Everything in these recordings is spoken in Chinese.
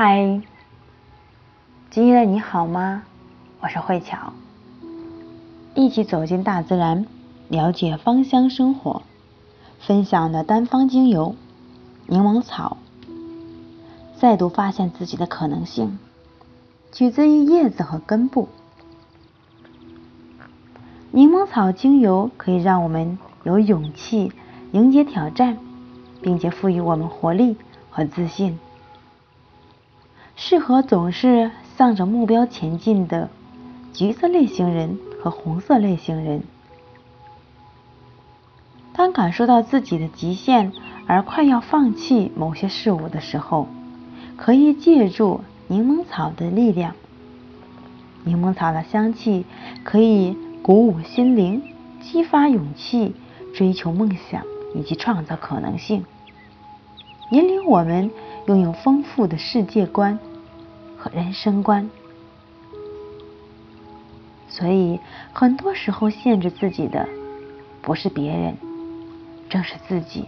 嗨，今天的你好吗？我是慧巧，一起走进大自然，了解芳香生活。分享的单方精油柠檬草，再度发现自己的可能性，取自于叶子和根部。柠檬草精油可以让我们有勇气迎接挑战，并且赋予我们活力和自信。适合总是向着目标前进的橘色类型人和红色类型人。当感受到自己的极限而快要放弃某些事物的时候，可以借助柠檬草的力量。柠檬草的香气可以鼓舞心灵，激发勇气，追求梦想以及创造可能性，引领我们拥有丰富的世界观。人生观，所以很多时候限制自己的不是别人，正是自己。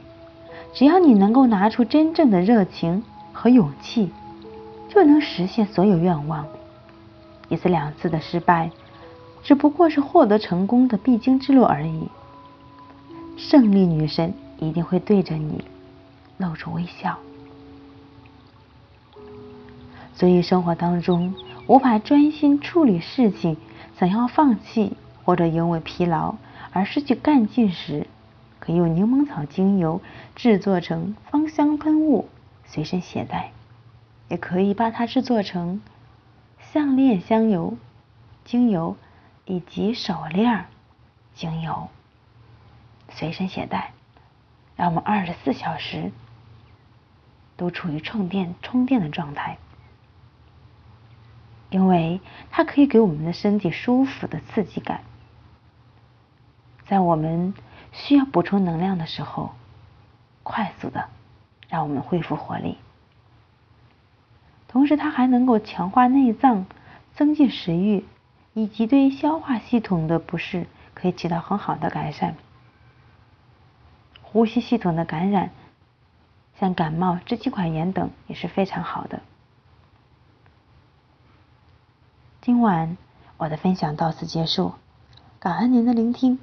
只要你能够拿出真正的热情和勇气，就能实现所有愿望。一次两次的失败，只不过是获得成功的必经之路而已。胜利女神一定会对着你露出微笑。所以，生活当中无法专心处理事情，想要放弃或者因为疲劳而失去干劲时，可以用柠檬草精油制作成芳香喷雾，随身携带；也可以把它制作成项链香油、精油以及手链精油，随身携带，让我们二十四小时都处于充电充电的状态。因为它可以给我们的身体舒服的刺激感，在我们需要补充能量的时候，快速的让我们恢复活力。同时，它还能够强化内脏，增进食欲，以及对消化系统的不适可以起到很好的改善。呼吸系统的感染，像感冒、支气管炎等也是非常好的。今晚我的分享到此结束，感恩您的聆听。